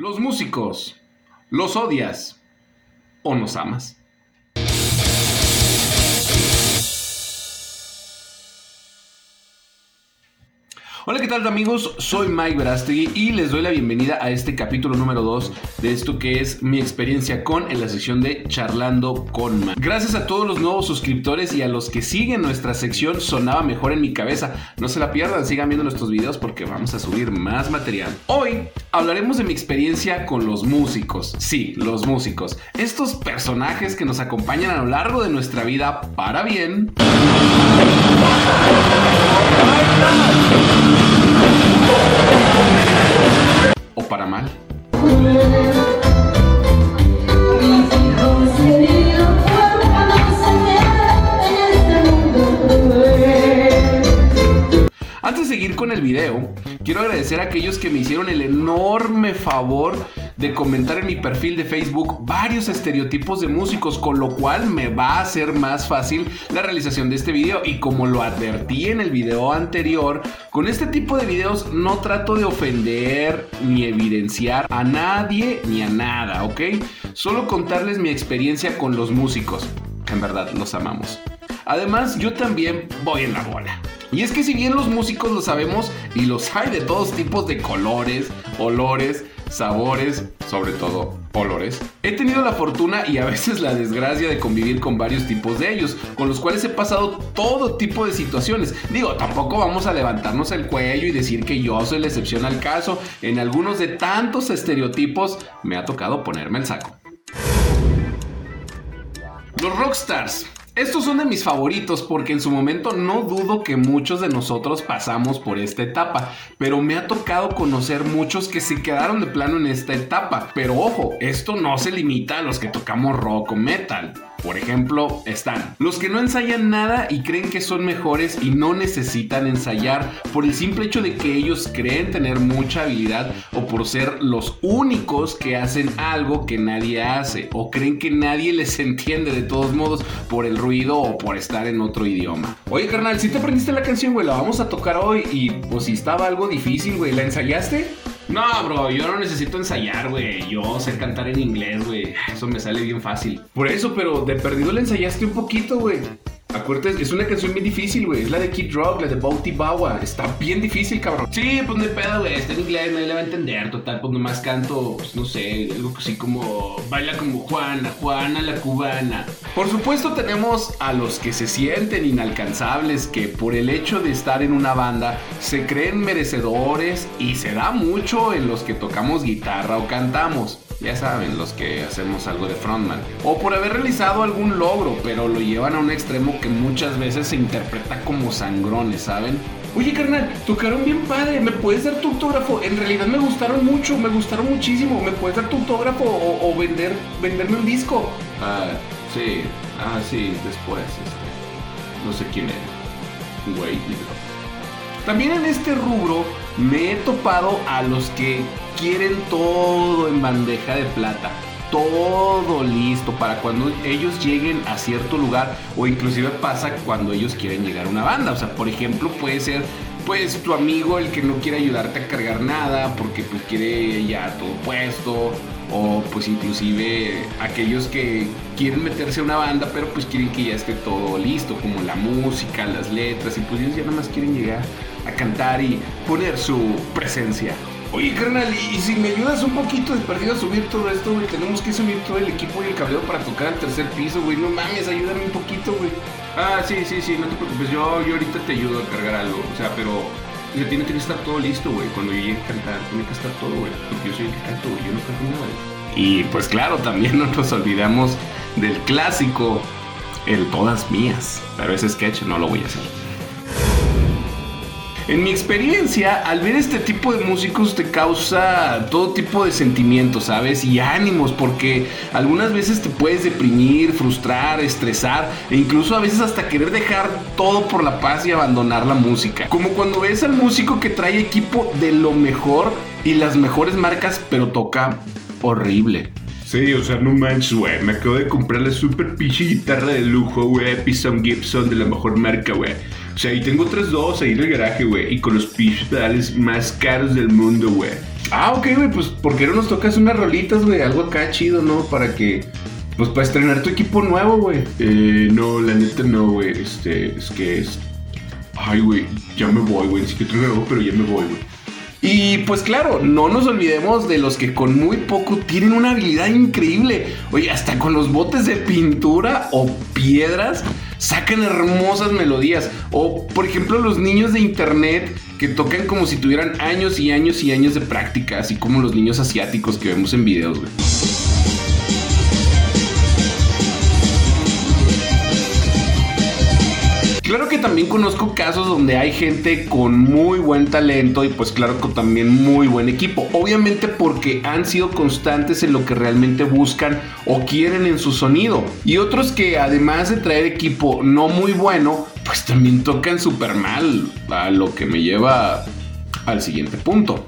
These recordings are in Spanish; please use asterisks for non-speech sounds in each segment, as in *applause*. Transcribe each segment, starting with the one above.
Los músicos, ¿los odias o nos amas? Hola, ¿qué tal amigos? Soy Mike Verástegui y les doy la bienvenida a este capítulo número 2 de esto que es mi experiencia con en la sección de Charlando con Man. Gracias a todos los nuevos suscriptores y a los que siguen nuestra sección Sonaba Mejor en mi cabeza. No se la pierdan, sigan viendo nuestros videos porque vamos a subir más material. Hoy hablaremos de mi experiencia con los músicos. Sí, los músicos. Estos personajes que nos acompañan a lo largo de nuestra vida para bien o para mal. Antes de seguir con el video, quiero agradecer a aquellos que me hicieron el enorme favor de comentar en mi perfil de Facebook varios estereotipos de músicos, con lo cual me va a hacer más fácil la realización de este video. Y como lo advertí en el video anterior, con este tipo de videos no trato de ofender ni evidenciar a nadie ni a nada, ¿ok? Solo contarles mi experiencia con los músicos. En verdad, los amamos. Además, yo también voy en la bola. Y es que si bien los músicos lo sabemos y los hay de todos tipos de colores, olores, sabores, sobre todo olores. He tenido la fortuna y a veces la desgracia de convivir con varios tipos de ellos, con los cuales he pasado todo tipo de situaciones. Digo, tampoco vamos a levantarnos el cuello y decir que yo soy la excepción al caso. En algunos de tantos estereotipos me ha tocado ponerme el saco. Los rockstars. Estos son de mis favoritos porque en su momento no dudo que muchos de nosotros pasamos por esta etapa, pero me ha tocado conocer muchos que se quedaron de plano en esta etapa. Pero ojo, esto no se limita a los que tocamos rock o metal. Por ejemplo, están los que no ensayan nada y creen que son mejores y no necesitan ensayar por el simple hecho de que ellos creen tener mucha habilidad o por ser los únicos que hacen algo que nadie hace o creen que nadie *laughs* les entiende de todos modos por el ruido o por estar en otro idioma. Oye, carnal, si te aprendiste la canción, güey, la vamos a tocar hoy y pues si estaba algo difícil, güey, ¿la ensayaste? No, bro, yo no necesito ensayar, güey. Yo sé cantar en inglés, güey. Eso me sale bien fácil. Por eso, pero de perdido le ensayaste un poquito, güey. Acuérdate, es una canción bien difícil, güey. Es la de Kid Rock, la de Bounty Bawa. Está bien difícil, cabrón. Sí, pues no hay pedo, güey. Está en inglés, nadie le va a entender. Total, pues nomás canto, pues no sé, algo así como. Baila como Juana, Juana la cubana. Por supuesto, tenemos a los que se sienten inalcanzables, que por el hecho de estar en una banda se creen merecedores y se da mucho en los que tocamos guitarra o cantamos ya saben, los que hacemos algo de frontman, o por haber realizado algún logro, pero lo llevan a un extremo que muchas veces se interpreta como sangrones, ¿saben? Oye, carnal, tocaron bien padre, ¿me puedes dar tu autógrafo? En realidad me gustaron mucho, me gustaron muchísimo, ¿me puedes dar tu autógrafo o, vender, venderme un disco? Ah, sí, ah, sí, después, este, no sé quién es. Güey, también en este rubro me he topado a los que quieren todo en bandeja de plata. Todo listo para cuando ellos lleguen a cierto lugar o inclusive pasa cuando ellos quieren llegar a una banda. O sea, por ejemplo, puede ser pues tu amigo el que no quiere ayudarte a cargar nada porque pues quiere ya todo puesto o pues inclusive aquellos que quieren meterse a una banda pero pues quieren que ya esté todo listo como la música, las letras y pues ellos ya nada más quieren llegar a cantar y poner su presencia. Oye, carnal, y si me ayudas un poquito de perdido a subir todo esto, güey, tenemos que subir todo el equipo y el cabello para tocar al tercer piso, güey. No mames, ayúdame un poquito, güey. Ah, sí, sí, sí, no te preocupes, yo, yo ahorita te ayudo a cargar algo. O sea, pero tiene que estar todo listo, güey. Cuando yo llegue a cantar, tiene que estar todo, güey. Porque yo soy el que canto, güey. Yo no canto nada, güey. Y pues claro, también *laughs* no nos olvidamos del clásico, el Todas Mías. Pero ese sketch no lo voy a hacer. En mi experiencia, al ver este tipo de músicos te causa todo tipo de sentimientos, ¿sabes? Y ánimos, porque algunas veces te puedes deprimir, frustrar, estresar e incluso a veces hasta querer dejar todo por la paz y abandonar la música. Como cuando ves al músico que trae equipo de lo mejor y las mejores marcas, pero toca horrible. Sí, o sea, no manches, güey. Me acabo de comprar la super pichi guitarra de lujo, güey. Epison Gibson de la mejor marca, güey. O sea, y tengo dos ahí en el garaje, güey. Y con los pitch pedales más caros del mundo, güey. Ah, ok, güey, pues ¿por qué no nos tocas unas rolitas, güey? Algo acá chido, ¿no? Para que, pues para estrenar tu equipo nuevo, güey. Eh, no, la neta no, güey. Este, es que es... Ay, güey, ya me voy, güey. Sí que traigo pero ya me voy, güey. Y pues claro, no nos olvidemos de los que con muy poco tienen una habilidad increíble. Oye, hasta con los botes de pintura o piedras sacan hermosas melodías. O por ejemplo los niños de internet que tocan como si tuvieran años y años y años de práctica, así como los niños asiáticos que vemos en videos. Güey. Claro que también conozco casos donde hay gente con muy buen talento y pues claro con también muy buen equipo. Obviamente porque han sido constantes en lo que realmente buscan o quieren en su sonido. Y otros que además de traer equipo no muy bueno, pues también tocan súper mal. A lo que me lleva al siguiente punto.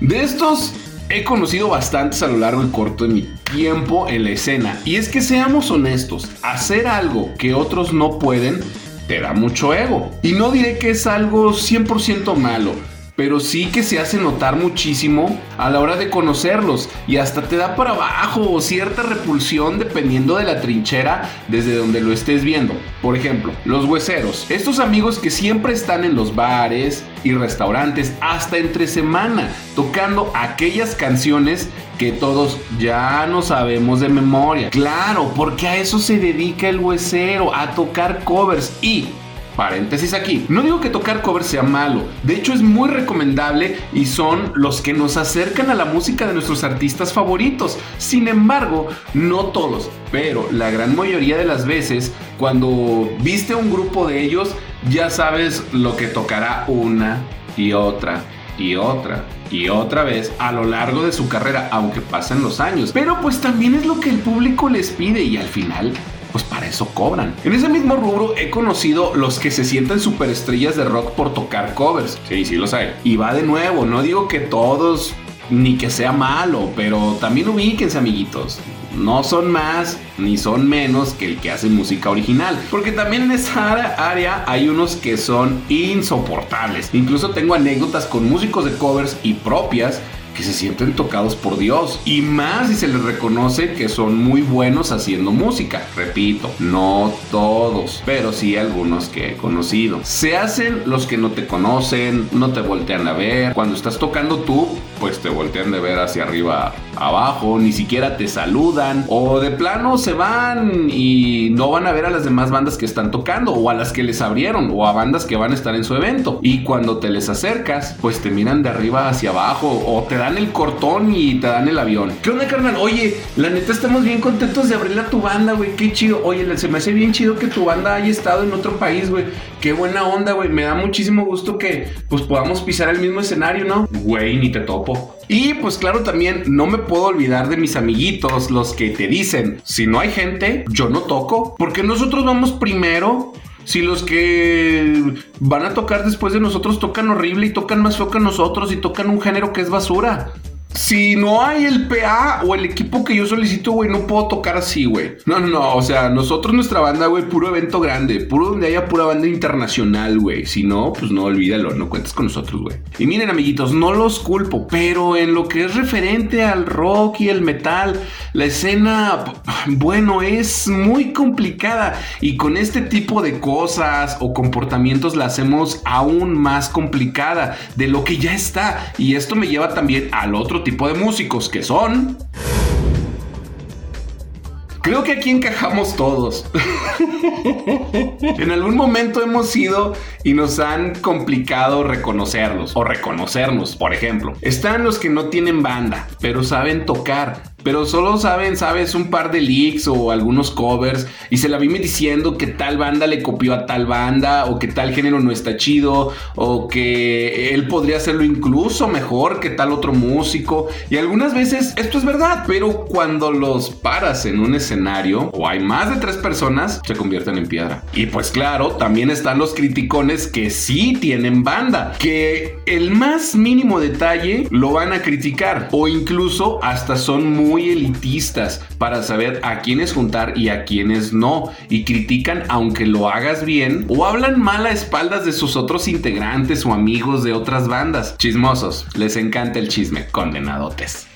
De estos he conocido bastantes a lo largo y corto de mi tiempo en la escena. Y es que seamos honestos, hacer algo que otros no pueden te da mucho ego. Y no diré que es algo 100% malo pero sí que se hace notar muchísimo a la hora de conocerlos y hasta te da para abajo o cierta repulsión dependiendo de la trinchera desde donde lo estés viendo. Por ejemplo, los hueseros, estos amigos que siempre están en los bares y restaurantes hasta entre semana tocando aquellas canciones que todos ya no sabemos de memoria. Claro, porque a eso se dedica el huesero, a tocar covers y Paréntesis aquí. No digo que tocar covers sea malo. De hecho es muy recomendable y son los que nos acercan a la música de nuestros artistas favoritos. Sin embargo, no todos, pero la gran mayoría de las veces, cuando viste un grupo de ellos, ya sabes lo que tocará una y otra y otra y otra vez a lo largo de su carrera, aunque pasen los años. Pero pues también es lo que el público les pide y al final pues para eso cobran. En ese mismo rubro he conocido los que se sienten superestrellas de rock por tocar covers. Sí, sí los hay. Y va de nuevo, no digo que todos ni que sea malo, pero también ubíquense amiguitos. No son más ni son menos que el que hace música original. Porque también en esa área hay unos que son insoportables. Incluso tengo anécdotas con músicos de covers y propias que se sienten tocados por Dios. Y más si se les reconoce que son muy buenos haciendo música. Repito, no todos, pero sí algunos que he conocido. Se hacen los que no te conocen, no te voltean a ver. Cuando estás tocando tú, pues te voltean de ver hacia arriba, abajo, ni siquiera te saludan. O de plano se van y no van a ver a las demás bandas que están tocando o a las que les abrieron o a bandas que van a estar en su evento. Y cuando te les acercas, pues te miran de arriba hacia abajo o te dan el cortón y te dan el avión. ¿Qué onda, carnal? Oye, la neta estamos bien contentos de abrirle a tu banda, güey. Qué chido. Oye, se me hace bien chido que tu banda haya estado en otro país, güey. Qué buena onda, güey. Me da muchísimo gusto que pues podamos pisar el mismo escenario, ¿no? Güey, ni te Y pues claro, también no me puedo olvidar de mis amiguitos, los que te dicen, si no hay gente, yo no toco, porque nosotros vamos primero. Si los que van a tocar después de nosotros tocan horrible y tocan más feo que nosotros y tocan un género que es basura si no hay el PA o el equipo que yo solicito, güey, no puedo tocar así, güey. No, no, no. O sea, nosotros, nuestra banda, güey, puro evento grande, puro donde haya pura banda internacional, güey. Si no, pues no olvídalo, no cuentes con nosotros, güey. Y miren, amiguitos, no los culpo, pero en lo que es referente al rock y el metal, la escena, bueno, es muy complicada. Y con este tipo de cosas o comportamientos la hacemos aún más complicada de lo que ya está. Y esto me lleva también al otro tipo de músicos que son... Creo que aquí encajamos todos. en algún momento hemos sido y nos han complicado reconocerlos o reconocernos, por ejemplo. Están los que no tienen banda, pero saben tocar pero solo saben, sabes, un par de leaks o algunos covers y se la vive diciendo que tal banda le copió a tal banda o que tal género no está chido o que él podría hacerlo incluso mejor que tal otro músico y algunas veces esto es verdad, pero cuando los paras en un escenario o hay más de tres personas se convierten en piedra. Y pues claro, también están los criticones que sí tienen banda, que el más mínimo detalle lo van a criticar o incluso hasta son muy muy elitistas para saber a quiénes juntar y a quiénes no. Y critican aunque lo hagas bien o hablan mal a espaldas de sus otros integrantes o amigos de otras bandas. Chismosos, les encanta el chisme, condenadotes.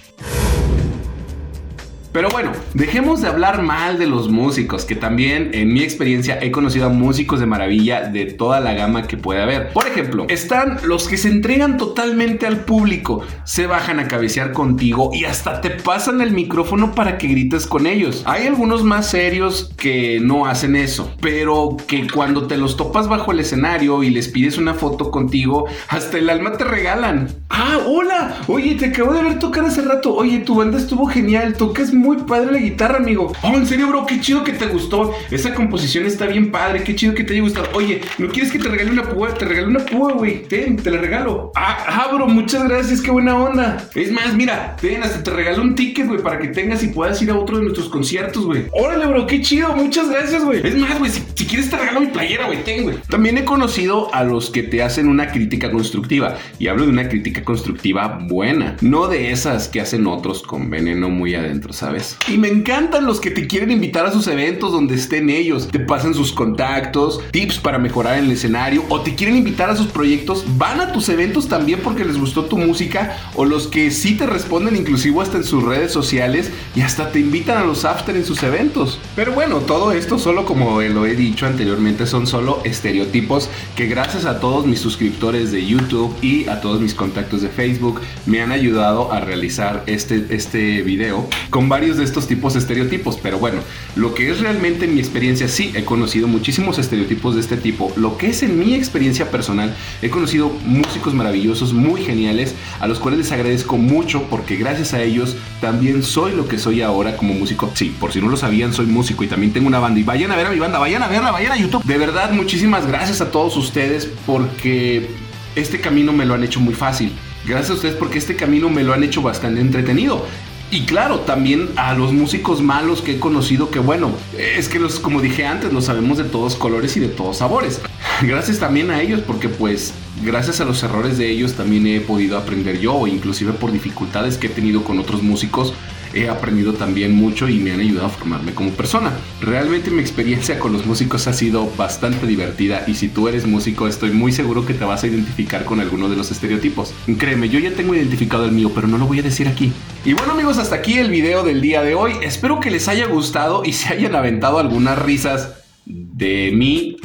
Pero bueno, dejemos de hablar mal de los músicos, que también en mi experiencia he conocido a músicos de maravilla de toda la gama que puede haber. Por ejemplo, están los que se entregan totalmente al público, se bajan a cabecear contigo y hasta te pasan el micrófono para que grites con ellos. Hay algunos más serios que no hacen eso, pero que cuando te los topas bajo el escenario y les pides una foto contigo, hasta el alma te regalan. Ah, hola, oye, te acabo de ver tocar hace rato. Oye, tu banda estuvo genial, tocas muy padre la guitarra, amigo. Oh, en serio, bro, qué chido que te gustó. Esa composición está bien padre, qué chido que te haya gustado. Oye, ¿no quieres que te regale una púa? Te regalo una púa, güey. Ten, te la regalo. Ah, ah, bro, muchas gracias, qué buena onda. Es más, mira, ten, hasta te regalo un ticket, güey, para que tengas y puedas ir a otro de nuestros conciertos, güey. Órale, bro, qué chido, muchas gracias, güey. Es más, güey, si, quieres te regalo mi playera, güey, ten, güey. También he conocido a los que te hacen una crítica constructiva. Y hablo de una crítica constructiva buena, no de esas que hacen otros con veneno muy adentro, ¿sabes? Y me encantan los que te quieren invitar a sus eventos donde estén ellos, te pasan sus contactos, tips para mejorar en el escenario o te quieren invitar a sus proyectos, van a tus eventos también porque les gustó tu música o los que sí te responden inclusive hasta en sus redes sociales y hasta te invitan a los after en sus eventos. Pero bueno, todo esto solo como lo he dicho anteriormente son solo estereotipos que gracias a todos mis suscriptores de YouTube y a todos mis contactos de Facebook me han ayudado a realizar este, este video. Con varios de estos tipos de estereotipos. Pero bueno, lo que es realmente en mi experiencia, sí, he conocido muchísimos estereotipos de este tipo. Lo que es en mi experiencia personal, he conocido músicos maravillosos, muy geniales, a los cuales les agradezco mucho porque gracias a ellos también soy lo que soy ahora como músico. Sí, por si no lo sabían, soy músico y también tengo una banda. Vayan a ver a mi banda, vayan a verla, vayan a YouTube. De verdad, muchísimas gracias a todos ustedes porque este camino me lo han hecho muy fácil. Gracias a ustedes porque este camino me lo han hecho bastante entretenido. Y claro, también a los músicos malos que he conocido, que bueno, es que los, como dije antes, los sabemos de todos colores y de todos sabores. *laughs* Gracias también a ellos, porque pues gracias a los errores de ellos también he podido aprender yo, inclusive por dificultades que he tenido con otros músicos he aprendido también mucho y me han ayudado a formarme como persona. Realmente mi experiencia con los músicos ha sido bastante divertida y si tú eres músico estoy muy seguro que te vas a identificar con alguno de los estereotipos. Créeme, yo ya tengo identificado el mío, pero no lo voy a decir aquí. Y bueno amigos, hasta aquí el video del día de hoy. Espero que les haya gustado y se hayan aventado algunas risas de mí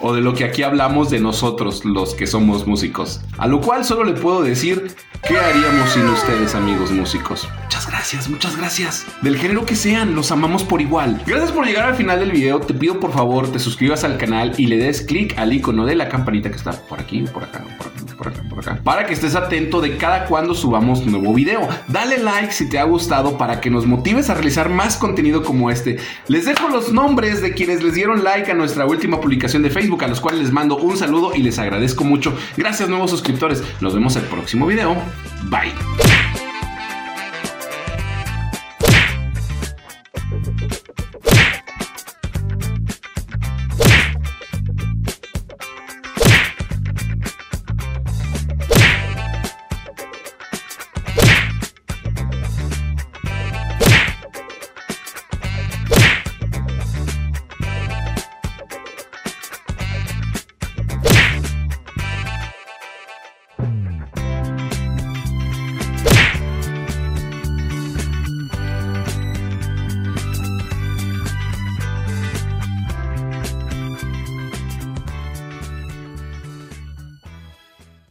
o de lo que aquí hablamos de nosotros, los que somos músicos. A lo cual solo le puedo decir, ¿qué haríamos sin ustedes, amigos músicos? Muchas gracias, muchas gracias. Del género que sean, los amamos por igual. Gracias por llegar al final del video. Te pido por favor te suscribas al canal y le des clic al icono de la campanita que está por aquí, por acá, por acá, por acá, por acá, para que estés atento de cada cuando subamos nuevo video. Dale like si te ha gustado para que nos motives a realizar más contenido como este. Les dejo los nombres de quienes les dieron like a nuestra última publicación de Facebook a los cuales les mando un saludo y les agradezco mucho. Gracias nuevos suscriptores. Nos vemos el próximo video. Bye.